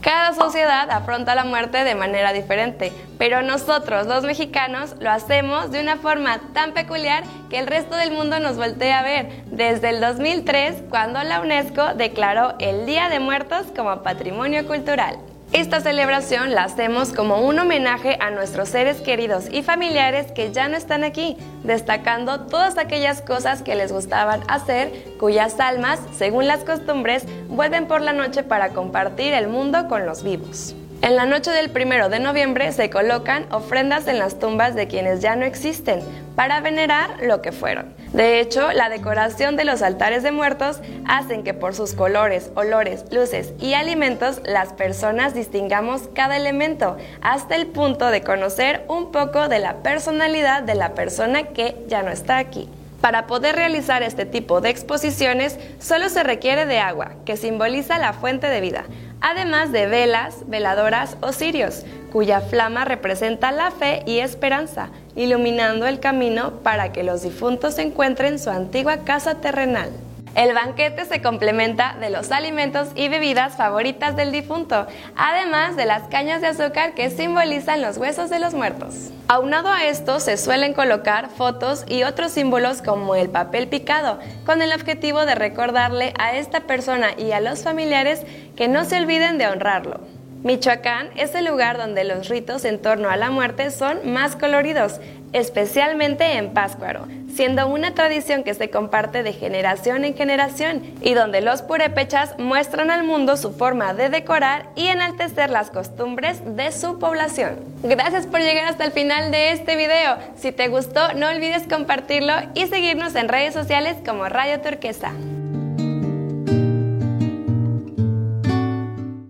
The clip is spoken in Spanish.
Cada sociedad afronta la muerte de manera diferente, pero nosotros los mexicanos lo hacemos de una forma tan peculiar que el resto del mundo nos voltea a ver, desde el 2003 cuando la UNESCO declaró el Día de Muertos como Patrimonio Cultural. Esta celebración la hacemos como un homenaje a nuestros seres queridos y familiares que ya no están aquí, destacando todas aquellas cosas que les gustaban hacer, cuyas almas, según las costumbres, vuelven por la noche para compartir el mundo con los vivos. En la noche del primero de noviembre se colocan ofrendas en las tumbas de quienes ya no existen para venerar lo que fueron. De hecho, la decoración de los altares de muertos hacen que por sus colores, olores, luces y alimentos las personas distingamos cada elemento hasta el punto de conocer un poco de la personalidad de la persona que ya no está aquí. Para poder realizar este tipo de exposiciones solo se requiere de agua, que simboliza la fuente de vida, además de velas, veladoras o cirios, cuya flama representa la fe y esperanza, iluminando el camino para que los difuntos encuentren su antigua casa terrenal. El banquete se complementa de los alimentos y bebidas favoritas del difunto, además de las cañas de azúcar que simbolizan los huesos de los muertos. Aunado a esto, se suelen colocar fotos y otros símbolos como el papel picado, con el objetivo de recordarle a esta persona y a los familiares que no se olviden de honrarlo. Michoacán es el lugar donde los ritos en torno a la muerte son más coloridos, especialmente en Páscuaro, siendo una tradición que se comparte de generación en generación y donde los purépechas muestran al mundo su forma de decorar y enaltecer las costumbres de su población. Gracias por llegar hasta el final de este video. Si te gustó, no olvides compartirlo y seguirnos en redes sociales como Radio Turquesa.